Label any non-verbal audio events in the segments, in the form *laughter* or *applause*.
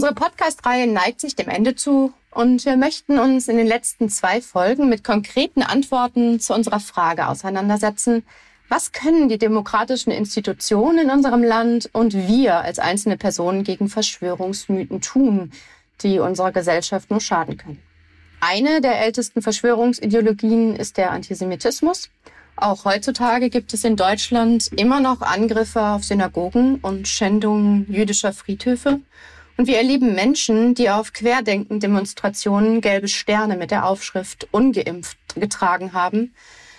Unsere Podcast-Reihe neigt sich dem Ende zu und wir möchten uns in den letzten zwei Folgen mit konkreten Antworten zu unserer Frage auseinandersetzen, was können die demokratischen Institutionen in unserem Land und wir als einzelne Personen gegen Verschwörungsmythen tun, die unserer Gesellschaft nur schaden können? Eine der ältesten Verschwörungsideologien ist der Antisemitismus. Auch heutzutage gibt es in Deutschland immer noch Angriffe auf Synagogen und Schändungen jüdischer Friedhöfe. Und wir erleben Menschen, die auf Querdenken-Demonstrationen gelbe Sterne mit der Aufschrift ungeimpft getragen haben.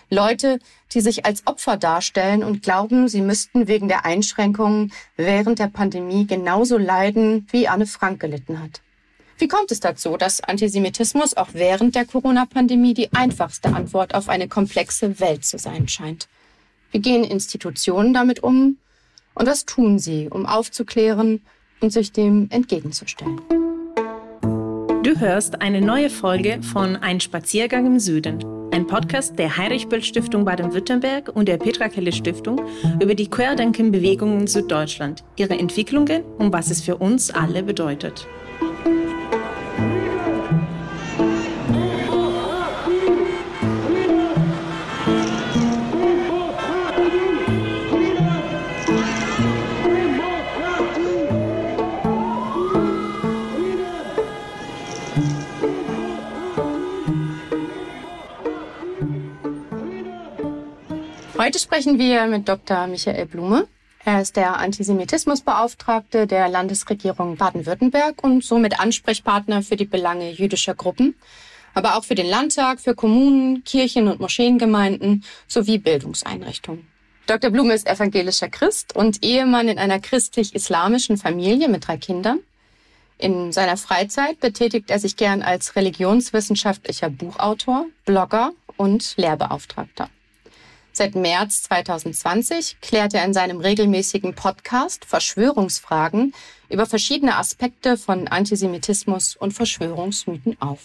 Leute, die sich als Opfer darstellen und glauben, sie müssten wegen der Einschränkungen während der Pandemie genauso leiden, wie Anne Frank gelitten hat. Wie kommt es dazu, dass Antisemitismus auch während der Corona-Pandemie die einfachste Antwort auf eine komplexe Welt zu sein scheint? Wie gehen Institutionen damit um? Und was tun sie, um aufzuklären und sich dem entgegenzustellen. Du hörst eine neue Folge von Ein Spaziergang im Süden, ein Podcast der Heinrich-Böll-Stiftung Baden-Württemberg und der Petra Kelle Stiftung über die Querdenken-Bewegungen in Süddeutschland, ihre Entwicklungen und was es für uns alle bedeutet. Heute sprechen wir mit Dr. Michael Blume. Er ist der Antisemitismusbeauftragte der Landesregierung Baden-Württemberg und somit Ansprechpartner für die Belange jüdischer Gruppen, aber auch für den Landtag, für Kommunen, Kirchen und Moscheengemeinden sowie Bildungseinrichtungen. Dr. Blume ist evangelischer Christ und Ehemann in einer christlich-islamischen Familie mit drei Kindern. In seiner Freizeit betätigt er sich gern als religionswissenschaftlicher Buchautor, Blogger und Lehrbeauftragter. Seit März 2020 klärt er in seinem regelmäßigen Podcast Verschwörungsfragen über verschiedene Aspekte von Antisemitismus und Verschwörungsmythen auf.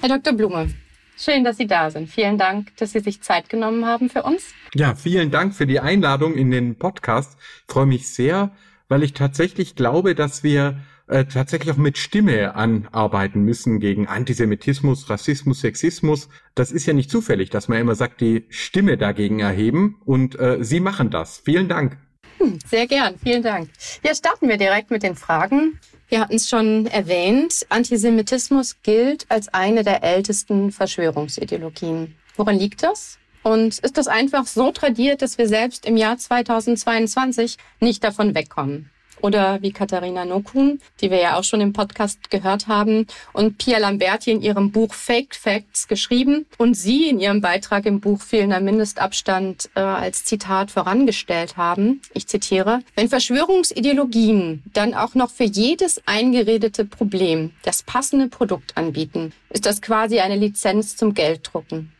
Herr Dr. Blume, schön, dass Sie da sind. Vielen Dank, dass Sie sich Zeit genommen haben für uns. Ja, vielen Dank für die Einladung in den Podcast. Ich freue mich sehr, weil ich tatsächlich glaube, dass wir äh, tatsächlich auch mit Stimme anarbeiten müssen gegen Antisemitismus, Rassismus, Sexismus. Das ist ja nicht zufällig, dass man immer sagt, die Stimme dagegen erheben und äh, Sie machen das. Vielen Dank. Hm, sehr gern, vielen Dank. Ja, starten wir direkt mit den Fragen. Wir hatten es schon erwähnt, Antisemitismus gilt als eine der ältesten Verschwörungsideologien. Woran liegt das? Und ist das einfach so tradiert, dass wir selbst im Jahr 2022 nicht davon wegkommen? Oder wie Katharina Nokun, die wir ja auch schon im Podcast gehört haben, und Pia Lamberti in ihrem Buch Faked Facts geschrieben und sie in ihrem Beitrag im Buch Fehlender Mindestabstand äh, als Zitat vorangestellt haben. Ich zitiere, wenn Verschwörungsideologien dann auch noch für jedes eingeredete Problem das passende Produkt anbieten, ist das quasi eine Lizenz zum Gelddrucken.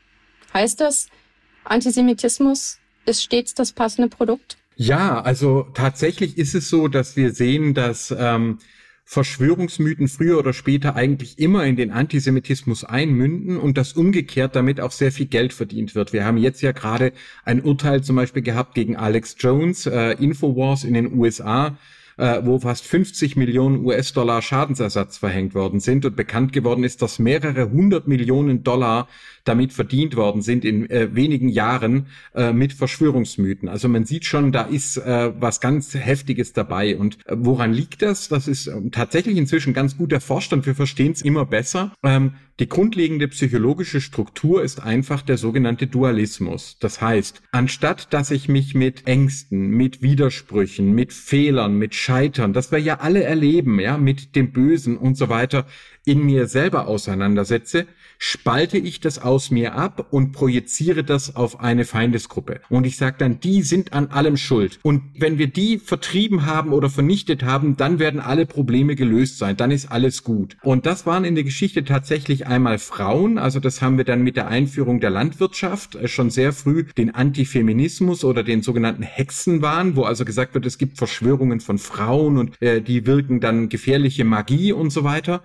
Heißt das, Antisemitismus ist stets das passende Produkt? Ja, also tatsächlich ist es so, dass wir sehen, dass ähm, Verschwörungsmythen früher oder später eigentlich immer in den Antisemitismus einmünden und dass umgekehrt damit auch sehr viel Geld verdient wird. Wir haben jetzt ja gerade ein Urteil zum Beispiel gehabt gegen Alex Jones, äh, Infowars in den USA, äh, wo fast 50 Millionen US-Dollar Schadensersatz verhängt worden sind und bekannt geworden ist, dass mehrere hundert Millionen Dollar damit verdient worden sind in äh, wenigen Jahren äh, mit Verschwörungsmythen. Also man sieht schon, da ist äh, was ganz Heftiges dabei. Und äh, woran liegt das? Das ist äh, tatsächlich inzwischen ganz gut erforscht und wir verstehen es immer besser. Ähm, die grundlegende psychologische Struktur ist einfach der sogenannte Dualismus. Das heißt, anstatt dass ich mich mit Ängsten, mit Widersprüchen, mit Fehlern, mit Scheitern, das wir ja alle erleben, ja, mit dem Bösen und so weiter, in mir selber auseinandersetze, spalte ich das aus mir ab und projiziere das auf eine Feindesgruppe. Und ich sage dann, die sind an allem schuld. Und wenn wir die vertrieben haben oder vernichtet haben, dann werden alle Probleme gelöst sein. Dann ist alles gut. Und das waren in der Geschichte tatsächlich einmal Frauen. Also das haben wir dann mit der Einführung der Landwirtschaft äh, schon sehr früh den Antifeminismus oder den sogenannten Hexenwahn, wo also gesagt wird, es gibt Verschwörungen von Frauen und äh, die wirken dann gefährliche Magie und so weiter.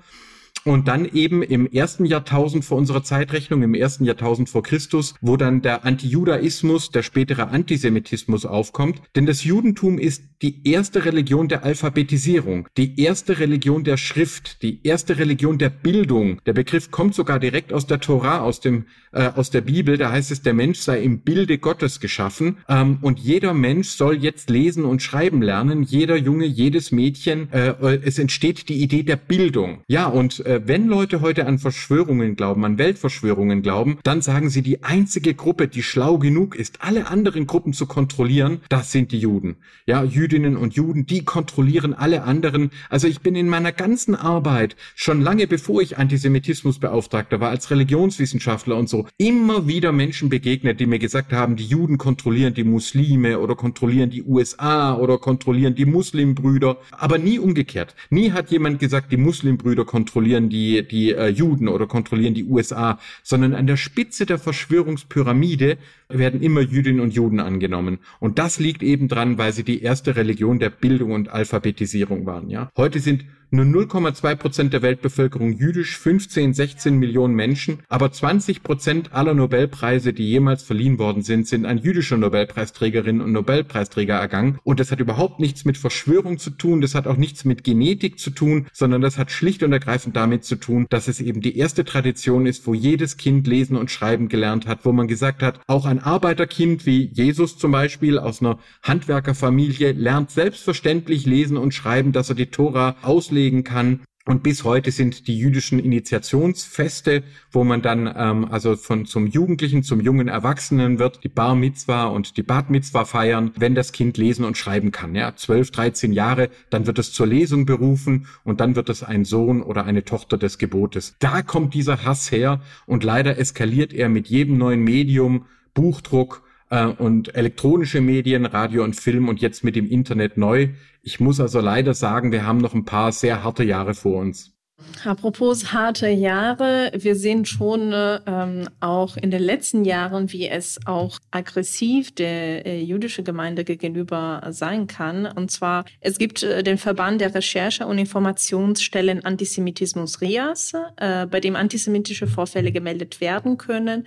Und dann eben im ersten Jahrtausend vor unserer Zeitrechnung, im ersten Jahrtausend vor Christus, wo dann der Antijudaismus, der spätere Antisemitismus aufkommt. Denn das Judentum ist die erste Religion der Alphabetisierung, die erste Religion der Schrift, die erste Religion der Bildung. Der Begriff kommt sogar direkt aus der Tora, aus dem äh, aus der Bibel. Da heißt es, der Mensch sei im Bilde Gottes geschaffen ähm, und jeder Mensch soll jetzt lesen und schreiben lernen. Jeder Junge, jedes Mädchen. Äh, es entsteht die Idee der Bildung. Ja, und äh, wenn Leute heute an Verschwörungen glauben, an Weltverschwörungen glauben, dann sagen sie, die einzige Gruppe, die schlau genug ist, alle anderen Gruppen zu kontrollieren, das sind die Juden. Ja, Jüdinnen und Juden, die kontrollieren alle anderen. Also ich bin in meiner ganzen Arbeit, schon lange bevor ich Antisemitismusbeauftragter war, als Religionswissenschaftler und so, immer wieder Menschen begegnet, die mir gesagt haben, die Juden kontrollieren die Muslime oder kontrollieren die USA oder kontrollieren die Muslimbrüder, aber nie umgekehrt. Nie hat jemand gesagt, die Muslimbrüder kontrollieren die, die äh, Juden oder kontrollieren die USA, sondern an der Spitze der Verschwörungspyramide werden immer Jüdinnen und Juden angenommen. Und das liegt eben dran, weil sie die erste Religion der Bildung und Alphabetisierung waren, ja. Heute sind nur 0,2 Prozent der Weltbevölkerung jüdisch, 15, 16 Millionen Menschen, aber 20 Prozent aller Nobelpreise, die jemals verliehen worden sind, sind an jüdische Nobelpreisträgerinnen und Nobelpreisträger ergangen. Und das hat überhaupt nichts mit Verschwörung zu tun, das hat auch nichts mit Genetik zu tun, sondern das hat schlicht und ergreifend damit zu tun, dass es eben die erste Tradition ist, wo jedes Kind lesen und schreiben gelernt hat, wo man gesagt hat, auch ein Arbeiterkind wie Jesus zum Beispiel aus einer Handwerkerfamilie lernt selbstverständlich lesen und schreiben, dass er die Tora auslegt auslegen kann. Und bis heute sind die jüdischen Initiationsfeste, wo man dann ähm, also von zum Jugendlichen zum jungen Erwachsenen wird, die Bar Mitzwa und die Bat Mitzwa feiern, wenn das Kind lesen und schreiben kann. Ja, 12, 13 Jahre, dann wird es zur Lesung berufen und dann wird es ein Sohn oder eine Tochter des Gebotes. Da kommt dieser Hass her und leider eskaliert er mit jedem neuen Medium, Buchdruck äh, und elektronische Medien, Radio und Film und jetzt mit dem Internet neu. Ich muss also leider sagen, wir haben noch ein paar sehr harte Jahre vor uns. Apropos harte Jahre, wir sehen schon ähm, auch in den letzten Jahren, wie es auch aggressiv der äh, jüdische Gemeinde gegenüber sein kann. Und zwar, es gibt äh, den Verband der Recherche- und Informationsstellen Antisemitismus RIAS, äh, bei dem antisemitische Vorfälle gemeldet werden können.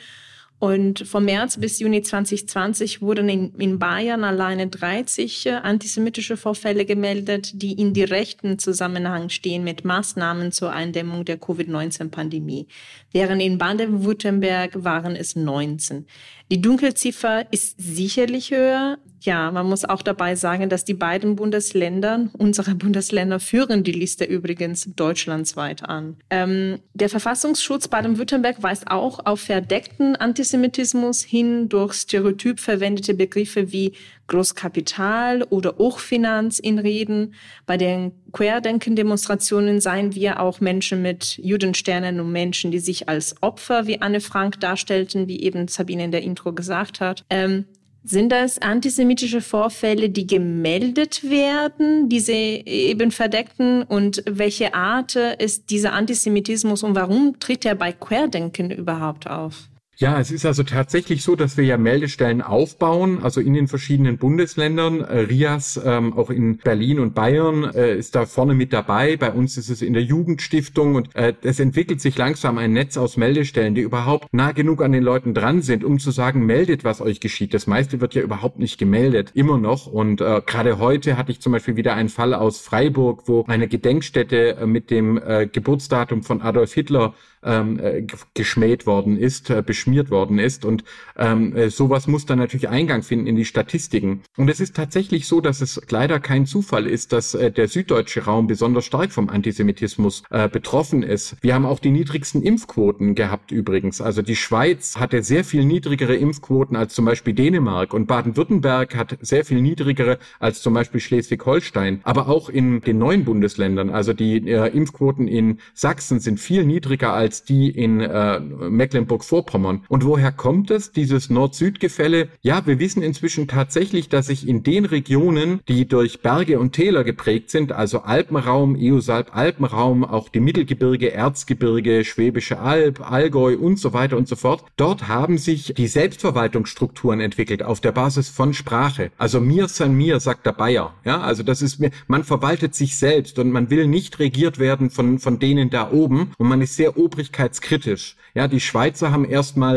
Und vom März bis Juni 2020 wurden in, in Bayern alleine 30 äh, antisemitische Vorfälle gemeldet, die in direkten Zusammenhang stehen mit Maßnahmen zur Eindämmung der Covid-19-Pandemie. Während in Baden-Württemberg waren es 19. Die Dunkelziffer ist sicherlich höher. Ja, man muss auch dabei sagen, dass die beiden Bundesländer, unsere Bundesländer führen die Liste übrigens deutschlandsweit an. Ähm, der Verfassungsschutz Baden-Württemberg weist auch auf verdeckten Antisemitismus hin durch stereotyp verwendete Begriffe wie Großkapital oder Hochfinanz in Reden. Bei den Querdenken-Demonstrationen seien wir auch Menschen mit Judensternen und Menschen, die sich als Opfer wie Anne Frank darstellten, wie eben Sabine in der Intro gesagt hat. Ähm, sind das antisemitische Vorfälle, die gemeldet werden, diese eben verdeckten? Und welche Art ist dieser Antisemitismus und warum tritt er bei Querdenken überhaupt auf? Ja, es ist also tatsächlich so, dass wir ja Meldestellen aufbauen, also in den verschiedenen Bundesländern. Äh, RIAS, ähm, auch in Berlin und Bayern, äh, ist da vorne mit dabei. Bei uns ist es in der Jugendstiftung und äh, es entwickelt sich langsam ein Netz aus Meldestellen, die überhaupt nah genug an den Leuten dran sind, um zu sagen, meldet, was euch geschieht. Das meiste wird ja überhaupt nicht gemeldet, immer noch. Und äh, gerade heute hatte ich zum Beispiel wieder einen Fall aus Freiburg, wo eine Gedenkstätte äh, mit dem äh, Geburtsdatum von Adolf Hitler ähm, äh, geschmäht worden ist, äh, beschmiert worden ist. Und ähm, äh, sowas muss dann natürlich Eingang finden in die Statistiken. Und es ist tatsächlich so, dass es leider kein Zufall ist, dass äh, der süddeutsche Raum besonders stark vom Antisemitismus äh, betroffen ist. Wir haben auch die niedrigsten Impfquoten gehabt übrigens. Also die Schweiz hatte sehr viel niedrigere Impfquoten als zum Beispiel Dänemark und Baden-Württemberg hat sehr viel niedrigere als zum Beispiel Schleswig-Holstein. Aber auch in den neuen Bundesländern, also die äh, Impfquoten in Sachsen sind viel niedriger als die in äh, Mecklenburg-Vorpommern. Und woher kommt es, dieses Nord-Süd-Gefälle? Ja, wir wissen inzwischen tatsächlich, dass sich in den Regionen, die durch Berge und Täler geprägt sind, also Alpenraum, Eosalp-Alpenraum, auch die Mittelgebirge, Erzgebirge, Schwäbische Alb, Allgäu und so weiter und so fort, dort haben sich die Selbstverwaltungsstrukturen entwickelt auf der Basis von Sprache. Also mir san mir, sagt der Bayer. Ja, also das ist mir, man verwaltet sich selbst und man will nicht regiert werden von, von denen da oben und man ist sehr obrigkeitskritisch. Ja, die Schweizer haben erstmal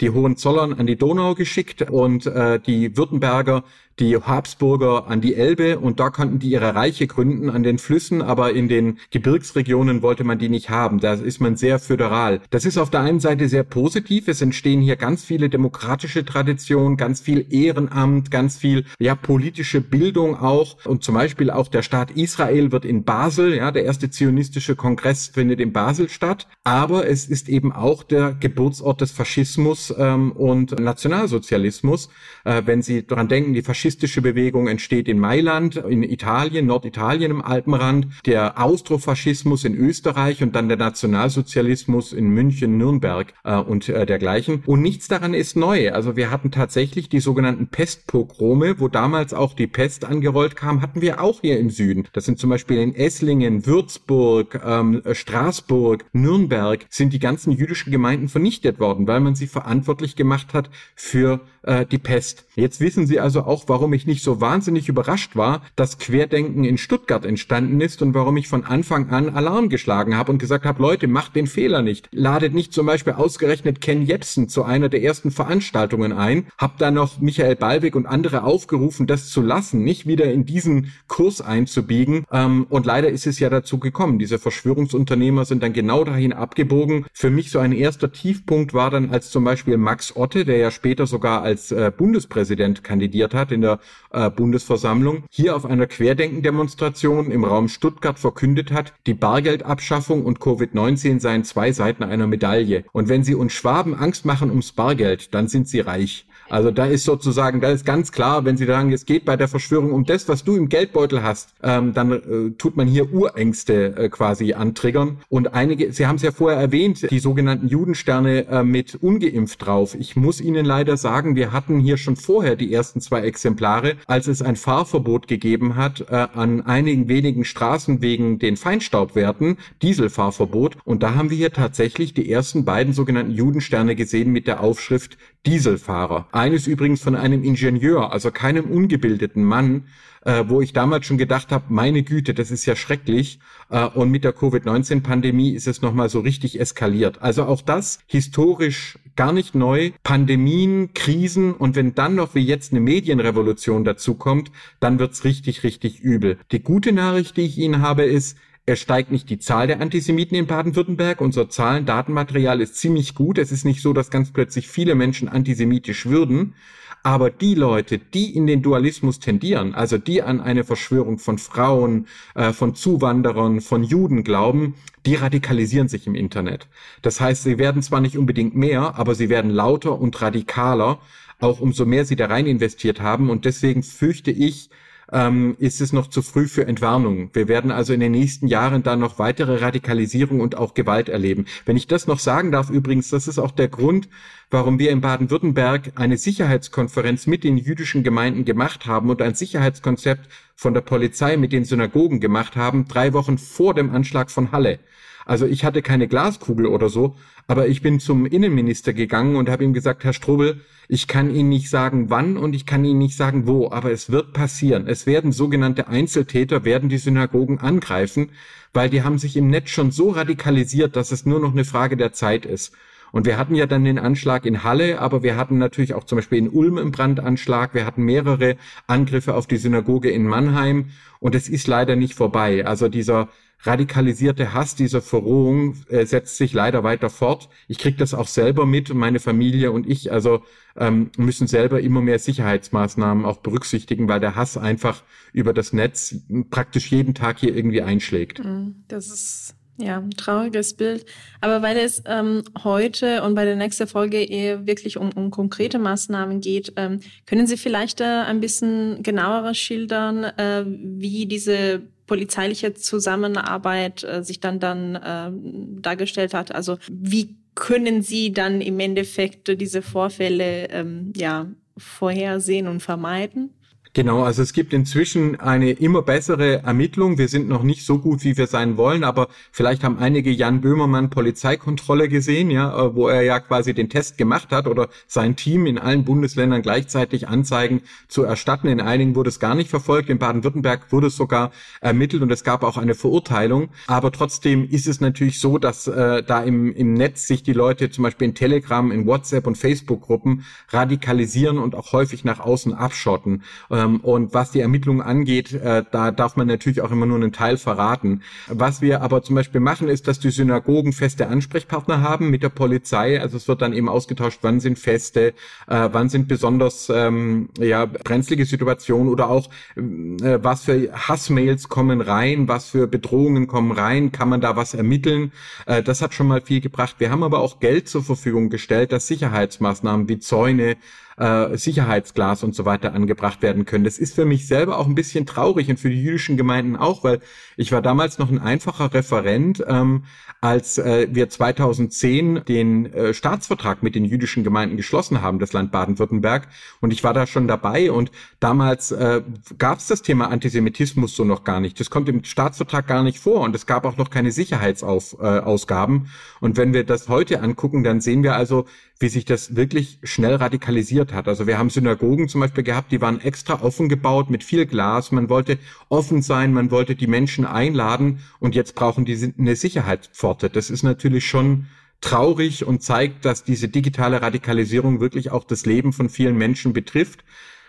die Hohenzollern an die Donau geschickt und äh, die Württemberger die Habsburger an die Elbe und da konnten die ihre Reiche gründen an den Flüssen, aber in den Gebirgsregionen wollte man die nicht haben. Da ist man sehr föderal. Das ist auf der einen Seite sehr positiv. Es entstehen hier ganz viele demokratische Traditionen, ganz viel Ehrenamt, ganz viel ja politische Bildung auch und zum Beispiel auch der Staat Israel wird in Basel, ja der erste zionistische Kongress findet in Basel statt. Aber es ist eben auch der Geburtsort des Faschismus ähm, und Nationalsozialismus. Äh, wenn Sie daran denken, die Faschisten faschistische Bewegung entsteht in Mailand, in Italien, Norditalien im Alpenrand, der Austrofaschismus in Österreich und dann der Nationalsozialismus in München, Nürnberg äh, und äh, dergleichen. Und nichts daran ist neu. Also wir hatten tatsächlich die sogenannten Pestpogrome, wo damals auch die Pest angerollt kam, hatten wir auch hier im Süden. Das sind zum Beispiel in Esslingen, Würzburg, ähm, Straßburg, Nürnberg sind die ganzen jüdischen Gemeinden vernichtet worden, weil man sie verantwortlich gemacht hat für äh, die Pest. Jetzt wissen Sie also auch, warum ich nicht so wahnsinnig überrascht war, dass Querdenken in Stuttgart entstanden ist und warum ich von Anfang an Alarm geschlagen habe und gesagt habe, Leute, macht den Fehler nicht. Ladet nicht zum Beispiel ausgerechnet Ken Jebsen zu einer der ersten Veranstaltungen ein. Hab da noch Michael Ballweg und andere aufgerufen, das zu lassen, nicht wieder in diesen Kurs einzubiegen. Ähm, und leider ist es ja dazu gekommen. Diese Verschwörungsunternehmer sind dann genau dahin abgebogen. Für mich so ein erster Tiefpunkt war dann, als zum Beispiel Max Otte, der ja später sogar als äh, Bundespräsident kandidiert hat in der äh, Bundesversammlung, hier auf einer Querdenken-Demonstration im Raum Stuttgart verkündet hat, die Bargeldabschaffung und Covid-19 seien zwei Seiten einer Medaille. Und wenn sie uns Schwaben Angst machen ums Bargeld, dann sind sie reich. Also da ist sozusagen, da ist ganz klar, wenn Sie sagen, es geht bei der Verschwörung um das, was du im Geldbeutel hast, ähm, dann äh, tut man hier Urängste äh, quasi antriggern. Und einige, Sie haben es ja vorher erwähnt, die sogenannten Judensterne äh, mit ungeimpft drauf. Ich muss Ihnen leider sagen, wir hatten hier schon vorher die ersten zwei Exemplare, als es ein Fahrverbot gegeben hat äh, an einigen wenigen Straßen wegen den Feinstaubwerten, Dieselfahrverbot. Und da haben wir hier tatsächlich die ersten beiden sogenannten Judensterne gesehen mit der Aufschrift Dieselfahrer. Eines übrigens von einem Ingenieur, also keinem ungebildeten Mann, äh, wo ich damals schon gedacht habe, meine Güte, das ist ja schrecklich. Äh, und mit der Covid-19-Pandemie ist es nochmal so richtig eskaliert. Also auch das historisch gar nicht neu. Pandemien, Krisen und wenn dann noch wie jetzt eine Medienrevolution dazukommt, dann wird's richtig, richtig übel. Die gute Nachricht, die ich Ihnen habe, ist, es steigt nicht die Zahl der Antisemiten in Baden-Württemberg. Unser Zahlen, Datenmaterial ist ziemlich gut. Es ist nicht so, dass ganz plötzlich viele Menschen antisemitisch würden. Aber die Leute, die in den Dualismus tendieren, also die an eine Verschwörung von Frauen, äh, von Zuwanderern, von Juden glauben, die radikalisieren sich im Internet. Das heißt, sie werden zwar nicht unbedingt mehr, aber sie werden lauter und radikaler, auch umso mehr sie da rein investiert haben. Und deswegen fürchte ich, ähm, ist es noch zu früh für Entwarnung. Wir werden also in den nächsten Jahren da noch weitere Radikalisierung und auch Gewalt erleben. Wenn ich das noch sagen darf, übrigens, das ist auch der Grund, warum wir in Baden-Württemberg eine Sicherheitskonferenz mit den jüdischen Gemeinden gemacht haben und ein Sicherheitskonzept von der Polizei mit den Synagogen gemacht haben, drei Wochen vor dem Anschlag von Halle. Also ich hatte keine Glaskugel oder so, aber ich bin zum Innenminister gegangen und habe ihm gesagt, Herr Strobel, ich kann Ihnen nicht sagen, wann und ich kann Ihnen nicht sagen, wo, aber es wird passieren. Es werden sogenannte Einzeltäter, werden die Synagogen angreifen, weil die haben sich im Netz schon so radikalisiert, dass es nur noch eine Frage der Zeit ist. Und wir hatten ja dann den Anschlag in Halle, aber wir hatten natürlich auch zum Beispiel in Ulm einen Brandanschlag. Wir hatten mehrere Angriffe auf die Synagoge in Mannheim. Und es ist leider nicht vorbei. Also dieser radikalisierte Hass, diese Verrohung äh, setzt sich leider weiter fort. Ich kriege das auch selber mit, meine Familie und ich, also ähm, müssen selber immer mehr Sicherheitsmaßnahmen auch berücksichtigen, weil der Hass einfach über das Netz praktisch jeden Tag hier irgendwie einschlägt. Mhm. Das ist ja, ein trauriges Bild. Aber weil es ähm, heute und bei der nächsten Folge eher wirklich um, um konkrete Maßnahmen geht, ähm, können Sie vielleicht äh, ein bisschen genauer schildern, äh, wie diese polizeiliche Zusammenarbeit äh, sich dann dann äh, dargestellt hat. Also wie können Sie dann im Endeffekt diese Vorfälle ähm, ja vorhersehen und vermeiden? Genau, also es gibt inzwischen eine immer bessere Ermittlung. Wir sind noch nicht so gut, wie wir sein wollen, aber vielleicht haben einige Jan Böhmermann Polizeikontrolle gesehen, ja, äh, wo er ja quasi den Test gemacht hat oder sein Team in allen Bundesländern gleichzeitig Anzeigen zu erstatten. In einigen wurde es gar nicht verfolgt, in Baden-Württemberg wurde es sogar ermittelt und es gab auch eine Verurteilung. Aber trotzdem ist es natürlich so, dass äh, da im, im Netz sich die Leute zum Beispiel in Telegram, in WhatsApp und Facebook-Gruppen radikalisieren und auch häufig nach außen abschotten. Äh, ähm, und was die Ermittlungen angeht, äh, da darf man natürlich auch immer nur einen Teil verraten. Was wir aber zum Beispiel machen, ist, dass die Synagogen feste Ansprechpartner haben mit der Polizei. Also es wird dann eben ausgetauscht, wann sind Feste, äh, wann sind besonders ähm, ja, brenzlige Situationen oder auch äh, was für Hassmails kommen rein, was für Bedrohungen kommen rein, kann man da was ermitteln. Äh, das hat schon mal viel gebracht. Wir haben aber auch Geld zur Verfügung gestellt, dass Sicherheitsmaßnahmen wie Zäune, äh, Sicherheitsglas und so weiter angebracht werden können. Das ist für mich selber auch ein bisschen traurig und für die jüdischen Gemeinden auch, weil ich war damals noch ein einfacher Referent, ähm, als äh, wir 2010 den äh, Staatsvertrag mit den jüdischen Gemeinden geschlossen haben, das Land Baden-Württemberg. Und ich war da schon dabei und damals äh, gab es das Thema Antisemitismus so noch gar nicht. Das kommt im Staatsvertrag gar nicht vor und es gab auch noch keine Sicherheitsausgaben. Äh, und wenn wir das heute angucken, dann sehen wir also, wie sich das wirklich schnell radikalisiert hat. Also wir haben Synagogen zum Beispiel gehabt, die waren extra offen gebaut mit viel Glas. Man wollte offen sein, man wollte die Menschen einladen und jetzt brauchen die eine Sicherheitspforte. Das ist natürlich schon traurig und zeigt, dass diese digitale Radikalisierung wirklich auch das Leben von vielen Menschen betrifft.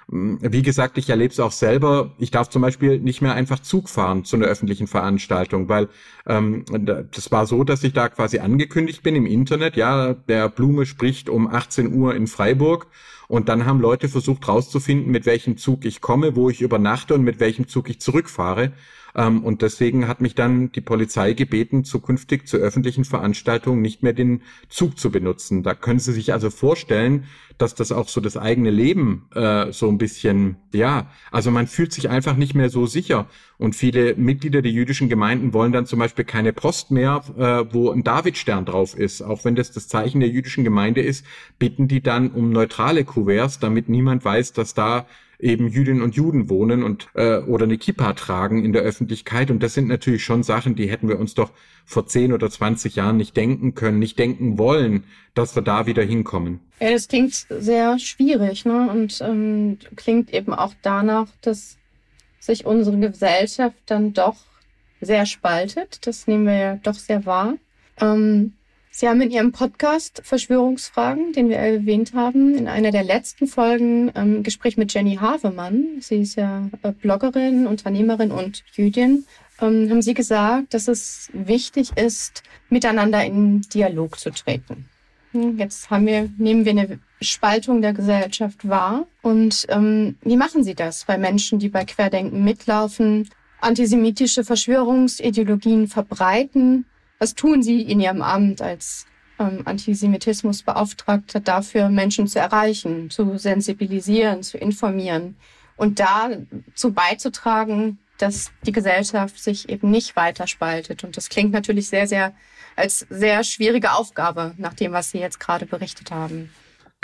Wie gesagt, ich erlebe es auch selber. Ich darf zum Beispiel nicht mehr einfach Zug fahren zu einer öffentlichen Veranstaltung, weil ähm, das war so, dass ich da quasi angekündigt bin im Internet. Ja, der Blume spricht um 18 Uhr in Freiburg. Und dann haben Leute versucht rauszufinden, mit welchem Zug ich komme, wo ich übernachte und mit welchem Zug ich zurückfahre. Ähm, und deswegen hat mich dann die Polizei gebeten, zukünftig zu öffentlichen Veranstaltungen nicht mehr den Zug zu benutzen. Da können Sie sich also vorstellen, dass das auch so das eigene Leben äh, so ein bisschen, ja, also man fühlt sich einfach nicht mehr so sicher. Und viele Mitglieder der jüdischen Gemeinden wollen dann zum Beispiel keine Post mehr, äh, wo ein Davidstern drauf ist. Auch wenn das das Zeichen der jüdischen Gemeinde ist, bitten die dann um neutrale Kuverts, damit niemand weiß, dass da eben Jüdinnen und Juden wohnen und äh, oder eine Kippa tragen in der Öffentlichkeit. Und das sind natürlich schon Sachen, die hätten wir uns doch vor 10 oder 20 Jahren nicht denken können, nicht denken wollen, dass wir da wieder hinkommen. Ja, das klingt sehr schwierig ne? und ähm, klingt eben auch danach, dass sich unsere Gesellschaft dann doch sehr spaltet. Das nehmen wir ja doch sehr wahr. Ähm, Sie haben in Ihrem Podcast Verschwörungsfragen, den wir erwähnt haben, in einer der letzten Folgen ähm, Gespräch mit Jenny Havemann, sie ist ja äh, Bloggerin, Unternehmerin und Jüdin, ähm, haben Sie gesagt, dass es wichtig ist, miteinander in Dialog zu treten. Hm, jetzt haben wir, nehmen wir eine Spaltung der Gesellschaft wahr. Und ähm, wie machen Sie das bei Menschen, die bei Querdenken mitlaufen, antisemitische Verschwörungsideologien verbreiten was tun Sie in Ihrem Amt als ähm, Antisemitismusbeauftragter dafür, Menschen zu erreichen, zu sensibilisieren, zu informieren und dazu beizutragen, dass die Gesellschaft sich eben nicht weiter spaltet. Und das klingt natürlich sehr, sehr als sehr schwierige Aufgabe nach dem, was Sie jetzt gerade berichtet haben.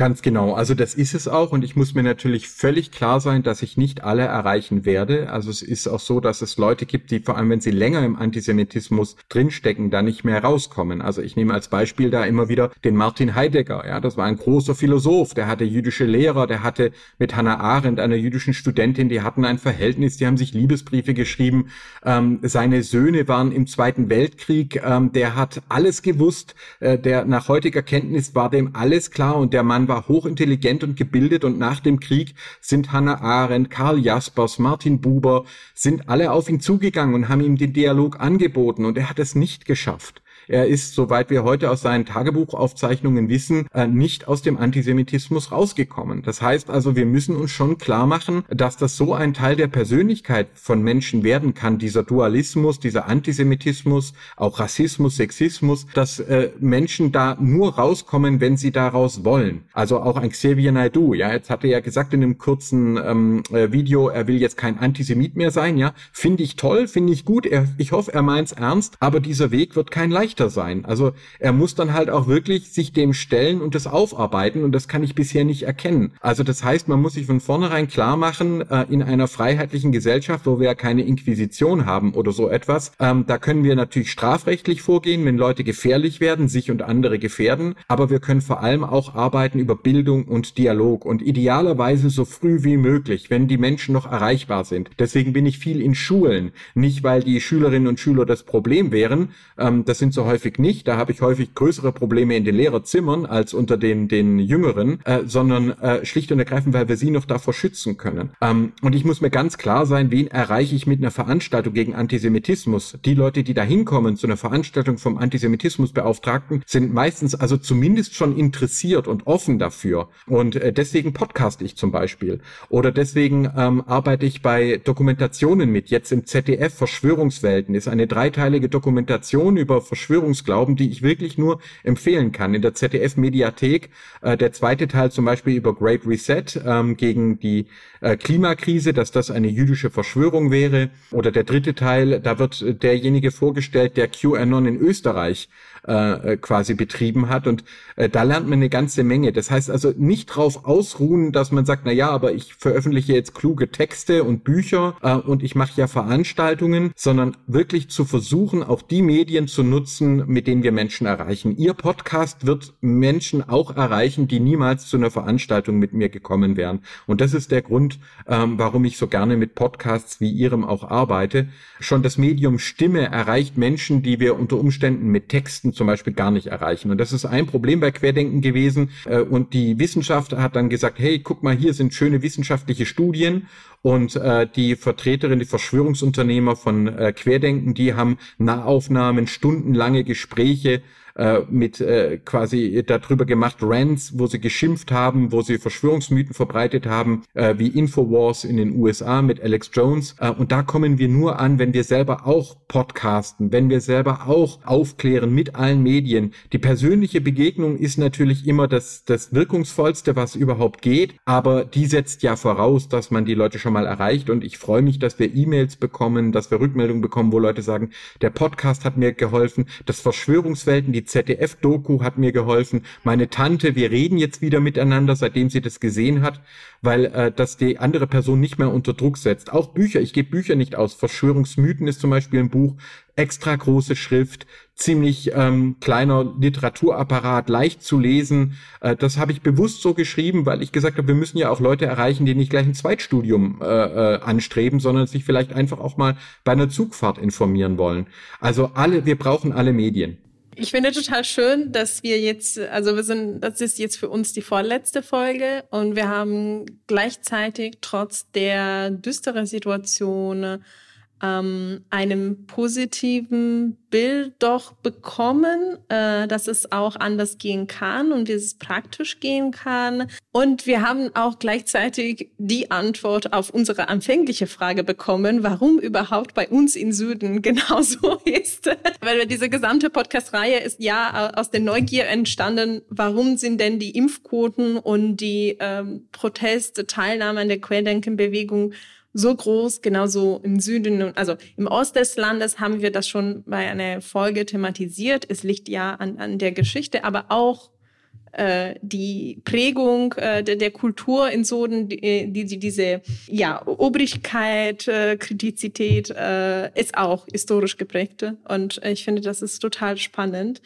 Ganz genau. Also das ist es auch. Und ich muss mir natürlich völlig klar sein, dass ich nicht alle erreichen werde. Also es ist auch so, dass es Leute gibt, die vor allem, wenn sie länger im Antisemitismus drinstecken, da nicht mehr rauskommen. Also ich nehme als Beispiel da immer wieder den Martin Heidegger. Ja, das war ein großer Philosoph. Der hatte jüdische Lehrer. Der hatte mit Hannah Arendt, einer jüdischen Studentin, die hatten ein Verhältnis. Die haben sich Liebesbriefe geschrieben. Ähm, seine Söhne waren im Zweiten Weltkrieg. Ähm, der hat alles gewusst. Äh, der nach heutiger Kenntnis war dem alles klar und der Mann war hochintelligent und gebildet und nach dem Krieg sind Hannah Arendt, Karl Jaspers, Martin Buber, sind alle auf ihn zugegangen und haben ihm den Dialog angeboten und er hat es nicht geschafft. Er ist, soweit wir heute aus seinen Tagebuchaufzeichnungen wissen, äh, nicht aus dem Antisemitismus rausgekommen. Das heißt also, wir müssen uns schon klar machen, dass das so ein Teil der Persönlichkeit von Menschen werden kann, dieser Dualismus, dieser Antisemitismus, auch Rassismus, Sexismus, dass äh, Menschen da nur rauskommen, wenn sie daraus wollen. Also auch ein Xavier Naidoo, ja, jetzt hat er ja gesagt in einem kurzen ähm, äh, Video, er will jetzt kein Antisemit mehr sein, ja, finde ich toll, finde ich gut, er, ich hoffe, er meint's ernst, aber dieser Weg wird kein leicht leichter sein. Also er muss dann halt auch wirklich sich dem stellen und das aufarbeiten und das kann ich bisher nicht erkennen. Also das heißt, man muss sich von vornherein klar machen, äh, in einer freiheitlichen Gesellschaft, wo wir ja keine Inquisition haben oder so etwas, ähm, da können wir natürlich strafrechtlich vorgehen, wenn Leute gefährlich werden, sich und andere gefährden, aber wir können vor allem auch arbeiten über Bildung und Dialog und idealerweise so früh wie möglich, wenn die Menschen noch erreichbar sind. Deswegen bin ich viel in Schulen, nicht weil die Schülerinnen und Schüler das Problem wären, ähm, das sind so häufig nicht, da habe ich häufig größere Probleme in den Lehrerzimmern als unter den, den Jüngeren, äh, sondern äh, schlicht und ergreifend, weil wir sie noch davor schützen können. Ähm, und ich muss mir ganz klar sein, wen erreiche ich mit einer Veranstaltung gegen Antisemitismus? Die Leute, die da hinkommen zu einer Veranstaltung vom Antisemitismusbeauftragten, sind meistens also zumindest schon interessiert und offen dafür. Und äh, deswegen podcast ich zum Beispiel. Oder deswegen ähm, arbeite ich bei Dokumentationen mit. Jetzt im ZDF Verschwörungswelten ist eine dreiteilige Dokumentation über Verschwörungsglauben, die ich wirklich nur empfehlen kann. In der ZDF Mediathek äh, der zweite Teil zum Beispiel über Great Reset ähm, gegen die äh, Klimakrise, dass das eine jüdische Verschwörung wäre. Oder der dritte Teil, da wird derjenige vorgestellt, der QAnon in Österreich äh, quasi betrieben hat. Und äh, da lernt man eine ganze Menge. Das heißt also nicht drauf ausruhen, dass man sagt, na ja, aber ich veröffentliche jetzt kluge Texte und Bücher äh, und ich mache ja Veranstaltungen, sondern wirklich zu versuchen, auch die Medien zu nutzen, mit denen wir Menschen erreichen. Ihr Podcast wird Menschen auch erreichen, die niemals zu einer Veranstaltung mit mir gekommen wären. Und das ist der Grund, ähm, warum ich so gerne mit Podcasts wie Ihrem auch arbeite. Schon das Medium Stimme erreicht Menschen, die wir unter Umständen mit Texten Journalisten zum Beispiel gar nicht erreichen. Und das ist ein Problem bei Querdenken gewesen. Äh, und die Wissenschaft hat dann gesagt, hey, guck mal, hier sind schöne wissenschaftliche Studien. Und äh, die Vertreterin, die Verschwörungsunternehmer von äh, Querdenken, die haben Nahaufnahmen, stundenlange Gespräche äh, mit äh, quasi darüber gemacht, Rants, wo sie geschimpft haben, wo sie Verschwörungsmythen verbreitet haben, äh, wie Infowars in den USA mit Alex Jones. Äh, und da kommen wir nur an, wenn wir selber auch podcasten, wenn wir selber auch aufklären mit allen Medien. Die persönliche Begegnung ist natürlich immer das, das wirkungsvollste, was überhaupt geht, aber die setzt ja voraus, dass man die Leute schon mal erreicht. Und ich freue mich, dass wir E-Mails bekommen, dass wir Rückmeldungen bekommen, wo Leute sagen, der Podcast hat mir geholfen, das Verschwörungswelten, die ZDF-Doku hat mir geholfen. Meine Tante, wir reden jetzt wieder miteinander, seitdem sie das gesehen hat, weil äh, das die andere Person nicht mehr unter Druck setzt. Auch Bücher, ich gebe Bücher nicht aus. Verschwörungsmythen ist zum Beispiel ein Buch, extra große Schrift, ziemlich ähm, kleiner Literaturapparat, leicht zu lesen. Äh, das habe ich bewusst so geschrieben, weil ich gesagt habe, wir müssen ja auch Leute erreichen, die nicht gleich ein Zweitstudium äh, äh, anstreben, sondern sich vielleicht einfach auch mal bei einer Zugfahrt informieren wollen. Also alle, wir brauchen alle Medien. Ich finde total schön, dass wir jetzt, also wir sind, das ist jetzt für uns die vorletzte Folge und wir haben gleichzeitig trotz der düsteren Situation ähm, einem positiven Bild doch bekommen, äh, dass es auch anders gehen kann und wie es praktisch gehen kann. Und wir haben auch gleichzeitig die Antwort auf unsere anfängliche Frage bekommen, warum überhaupt bei uns in Süden *laughs* genauso ist. Weil diese gesamte Podcast-Reihe ist ja aus der Neugier entstanden, warum sind denn die Impfquoten und die ähm, Proteste, Teilnahme an der Querdenkenbewegung so groß, genauso im Süden, also im Ost des Landes haben wir das schon bei einer Folge thematisiert. Es liegt ja an, an der Geschichte, aber auch äh, die Prägung äh, der, der Kultur in Soden, die, die, diese ja, Obrigkeit, äh, Kritizität äh, ist auch historisch geprägt. Und ich finde, das ist total spannend.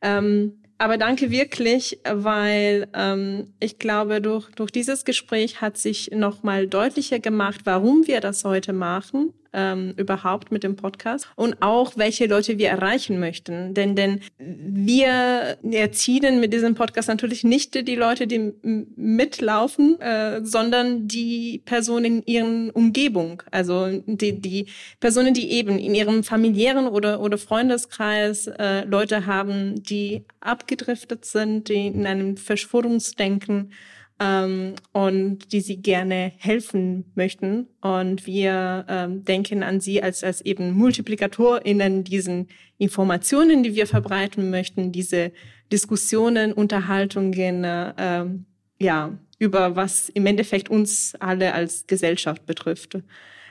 Ähm, aber danke wirklich, weil ähm, ich glaube, durch, durch dieses Gespräch hat sich nochmal deutlicher gemacht, warum wir das heute machen ähm, überhaupt mit dem Podcast und auch welche Leute wir erreichen möchten. Denn, denn wir erzielen mit diesem Podcast natürlich nicht die Leute, die mitlaufen, äh, sondern die Personen in ihren Umgebung. Also die, die Personen, die eben in ihrem familiären oder, oder Freundeskreis äh, Leute haben, die abgedriftet sind, die in einem Verschwörungsdenken ähm, und die sie gerne helfen möchten. Und wir ähm, denken an sie als, als eben MultiplikatorInnen diesen Informationen, die wir verbreiten möchten, diese Diskussionen, Unterhaltungen, äh, ja, über was im Endeffekt uns alle als Gesellschaft betrifft.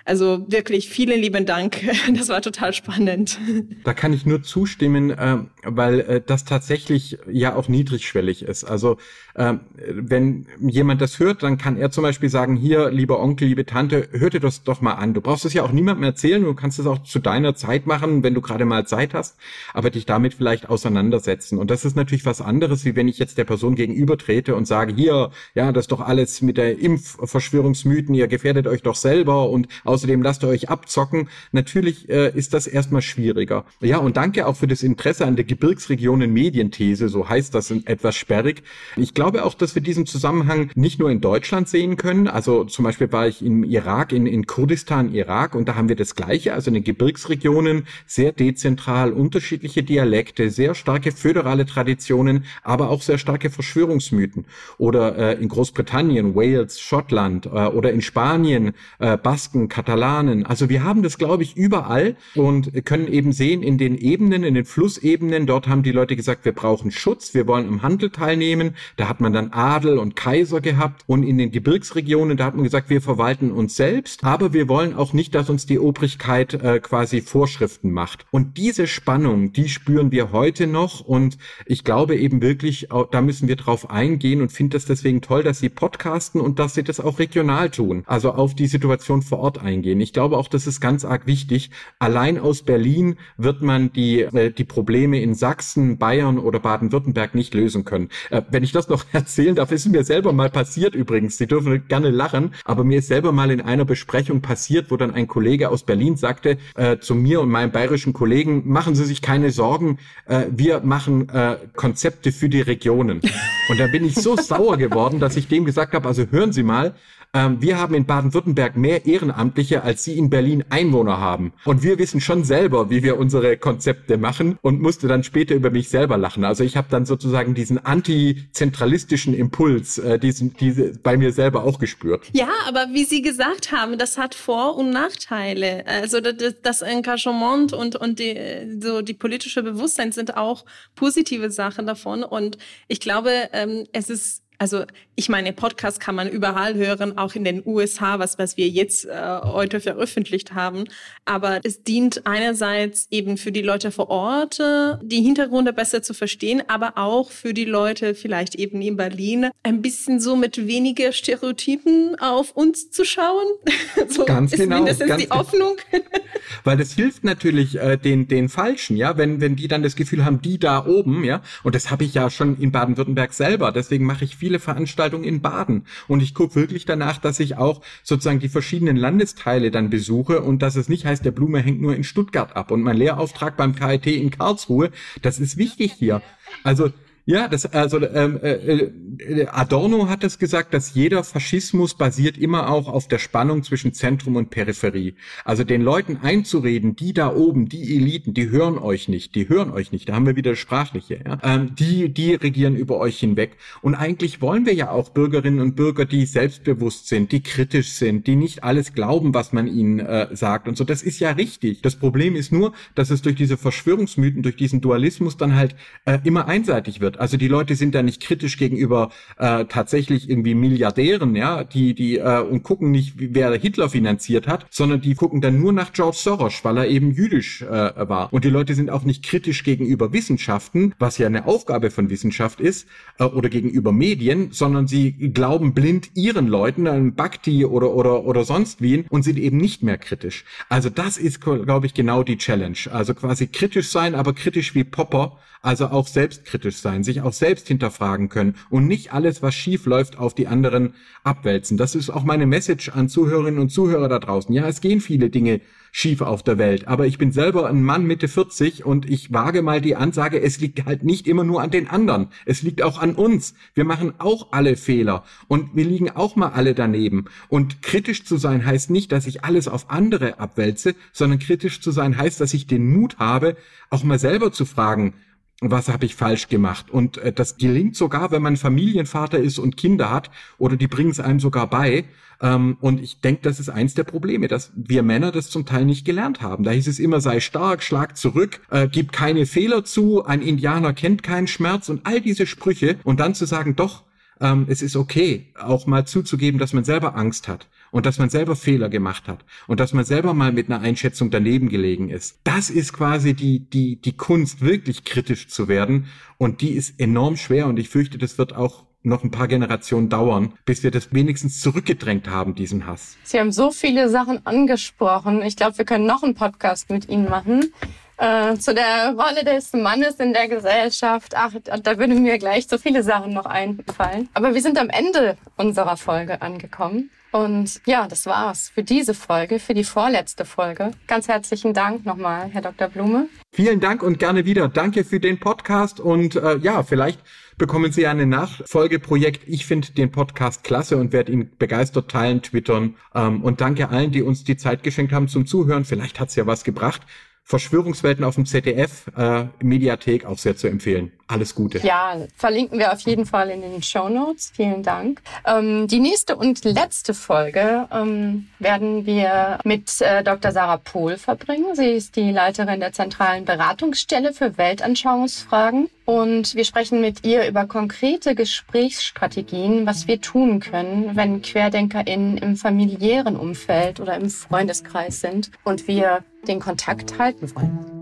Also wirklich vielen lieben Dank. *laughs* Das war total spannend. Da kann ich nur zustimmen, äh, weil äh, das tatsächlich ja auch niedrigschwellig ist. Also äh, wenn jemand das hört, dann kann er zum Beispiel sagen, hier, lieber Onkel, liebe Tante, hör dir das doch mal an. Du brauchst es ja auch niemandem erzählen, du kannst es auch zu deiner Zeit machen, wenn du gerade mal Zeit hast, aber dich damit vielleicht auseinandersetzen. Und das ist natürlich was anderes, wie wenn ich jetzt der Person gegenüber trete und sage, hier, ja, das ist doch alles mit der Impfverschwörungsmythen, ihr gefährdet euch doch selber und außerdem lasst ihr euch abzocken. Natürlich äh, ist das erstmal schwieriger. Ja, und danke auch für das Interesse an der Gebirgsregionen Medienthese, so heißt das etwas sperrig. Ich glaube auch, dass wir diesen Zusammenhang nicht nur in Deutschland sehen können. Also zum Beispiel war ich im Irak, in, in Kurdistan, Irak, und da haben wir das Gleiche. Also in den Gebirgsregionen sehr dezentral, unterschiedliche Dialekte, sehr starke föderale Traditionen, aber auch sehr starke Verschwörungsmythen. Oder äh, in Großbritannien, Wales, Schottland äh, oder in Spanien, äh, Basken, Katalanen. Also wir haben das, glaube ich, überall und können eben sehen in den Ebenen, in den Flussebenen, dort haben die Leute gesagt, wir brauchen Schutz, wir wollen im Handel teilnehmen. Da hat man dann Adel und Kaiser gehabt und in den Gebirgsregionen, da hat man gesagt, wir verwalten uns selbst, aber wir wollen auch nicht, dass uns die Obrigkeit äh, quasi Vorschriften macht. Und diese Spannung, die spüren wir heute noch und ich glaube eben wirklich, da müssen wir drauf eingehen und finde das deswegen toll, dass Sie podcasten und dass Sie das auch regional tun. Also auf die Situation vor Ort eingehen. Ich glaube auch, das ist ganz arg wichtig. Allein aus Berlin wird man die, äh, die Probleme in Sachsen, Bayern oder Baden-Württemberg nicht lösen können. Äh, wenn ich das noch *laughs* erzählen darf, ist mir selber mal passiert übrigens. Sie dürfen gerne lachen, aber mir ist selber mal in einer Besprechung passiert, wo dann ein Kollege aus Berlin sagte äh, zu mir und meinem bayerischen Kollegen, machen Sie sich keine Sorgen, äh, wir machen äh, Konzepte für die Regionen. *laughs* Und da bin ich so sauer geworden, dass ich dem gesagt habe, also hören Sie mal, ähm, wir haben in Baden-Württemberg mehr Ehrenamtliche, als Sie in Berlin Einwohner haben. Und wir wissen schon selber, wie wir unsere Konzepte machen und musste dann später über mich selber lachen. Also ich habe dann sozusagen diesen antizentralistischen Impuls, äh, diesen, diese bei mir selber auch gespürt. Ja, aber wie Sie gesagt haben, das hat Vor- und Nachteile. Also das, das Engagement und, und die, so die politische Bewusstsein sind auch positive Sachen davon. Und ich glaube, ähm, es ist also ich meine, Podcast kann man überall hören, auch in den USA, was, was wir jetzt äh, heute veröffentlicht haben. Aber es dient einerseits eben für die Leute vor Ort, äh, die Hintergründe besser zu verstehen, aber auch für die Leute vielleicht eben in Berlin ein bisschen so mit weniger Stereotypen auf uns zu schauen. *laughs* so ganz ist genau. Mindestens ganz die Hoffnung. *laughs* Weil das hilft natürlich äh, den, den Falschen, ja, wenn, wenn die dann das Gefühl haben, die da oben, ja, und das habe ich ja schon in Baden-Württemberg selber, deswegen mache ich viel viele Veranstaltungen in Baden. Und ich gucke wirklich danach, dass ich auch sozusagen die verschiedenen Landesteile dann besuche und dass es nicht heißt, der Blume hängt nur in Stuttgart ab. Und mein Lehrauftrag beim KIT in Karlsruhe, das ist wichtig hier. Also ja, das also ähm, äh, äh, Adorno hat es gesagt, dass jeder Faschismus basiert immer auch auf der Spannung zwischen Zentrum und Peripherie. Also den Leuten einzureden, die da oben, die Eliten, die hören euch nicht, die hören euch nicht. Da haben wir wieder sprachliche. Ja? Ähm, die die regieren über euch hinweg. Und eigentlich wollen wir ja auch Bürgerinnen und Bürger, die selbstbewusst sind, die kritisch sind, die nicht alles glauben, was man ihnen äh, sagt und so. Das ist ja richtig. Das Problem ist nur, dass es durch diese Verschwörungsmythen, durch diesen Dualismus dann halt äh, immer einseitig wird. Also die Leute sind da nicht kritisch gegenüber äh, tatsächlich irgendwie Milliardären, ja, die die äh, und gucken nicht, wer Hitler finanziert hat, sondern die gucken dann nur nach George Soros, weil er eben jüdisch äh, war. Und die Leute sind auch nicht kritisch gegenüber Wissenschaften, was ja eine Aufgabe von Wissenschaft ist, äh, oder gegenüber Medien, sondern sie glauben blind ihren Leuten, einem Bhakti oder oder oder sonst wen und sind eben nicht mehr kritisch. Also das ist, glaube ich, genau die Challenge. Also quasi kritisch sein, aber kritisch wie Popper also auch selbstkritisch sein, sich auch selbst hinterfragen können und nicht alles, was schief läuft, auf die anderen abwälzen. Das ist auch meine Message an Zuhörerinnen und Zuhörer da draußen. Ja, es gehen viele Dinge schief auf der Welt, aber ich bin selber ein Mann Mitte 40 und ich wage mal die Ansage, es liegt halt nicht immer nur an den anderen. Es liegt auch an uns. Wir machen auch alle Fehler und wir liegen auch mal alle daneben. Und kritisch zu sein heißt nicht, dass ich alles auf andere abwälze, sondern kritisch zu sein heißt, dass ich den Mut habe, auch mal selber zu fragen, was habe ich falsch gemacht? Und äh, das gelingt sogar, wenn man Familienvater ist und Kinder hat, oder die bringen es einem sogar bei. Ähm, und ich denke, das ist eins der Probleme, dass wir Männer das zum Teil nicht gelernt haben. Da hieß es immer, sei stark, schlag zurück, äh, gib keine Fehler zu, ein Indianer kennt keinen Schmerz und all diese Sprüche. Und dann zu sagen, doch, ähm, es ist okay, auch mal zuzugeben, dass man selber Angst hat und dass man selber Fehler gemacht hat und dass man selber mal mit einer Einschätzung daneben gelegen ist. Das ist quasi die, die, die Kunst, wirklich kritisch zu werden und die ist enorm schwer und ich fürchte, das wird auch noch ein paar Generationen dauern, bis wir das wenigstens zurückgedrängt haben, diesen Hass. Sie haben so viele Sachen angesprochen. Ich glaube, wir können noch einen Podcast mit Ihnen machen. Äh, zu der Rolle des Mannes in der Gesellschaft. Ach, da würden mir gleich so viele Sachen noch einfallen. Aber wir sind am Ende unserer Folge angekommen. Und ja, das war's für diese Folge, für die vorletzte Folge. Ganz herzlichen Dank nochmal, Herr Dr. Blume. Vielen Dank und gerne wieder. Danke für den Podcast und äh, ja, vielleicht bekommen Sie eine Nachfolgeprojekt. Ich finde den Podcast klasse und werde ihn begeistert teilen, twittern. Ähm, und danke allen, die uns die Zeit geschenkt haben zum Zuhören. Vielleicht hat's ja was gebracht. Verschwörungswelten auf dem ZDF, äh, Mediathek auch sehr zu empfehlen. Alles Gute. Ja, verlinken wir auf jeden Fall in den Show Notes. Vielen Dank. Ähm, die nächste und letzte Folge ähm, werden wir mit äh, Dr. Sarah Pohl verbringen. Sie ist die Leiterin der zentralen Beratungsstelle für Weltanschauungsfragen. Und wir sprechen mit ihr über konkrete Gesprächsstrategien, was wir tun können, wenn QuerdenkerInnen im familiären Umfeld oder im Freundeskreis sind und wir den Kontakt halten wollen.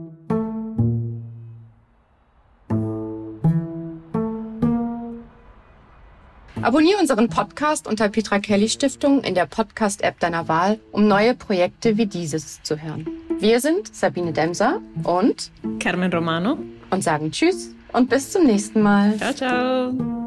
Abonniere unseren Podcast unter Petra Kelly Stiftung in der Podcast-App deiner Wahl, um neue Projekte wie dieses zu hören. Wir sind Sabine Demser und Carmen Romano und sagen Tschüss und bis zum nächsten Mal. Ciao, ciao.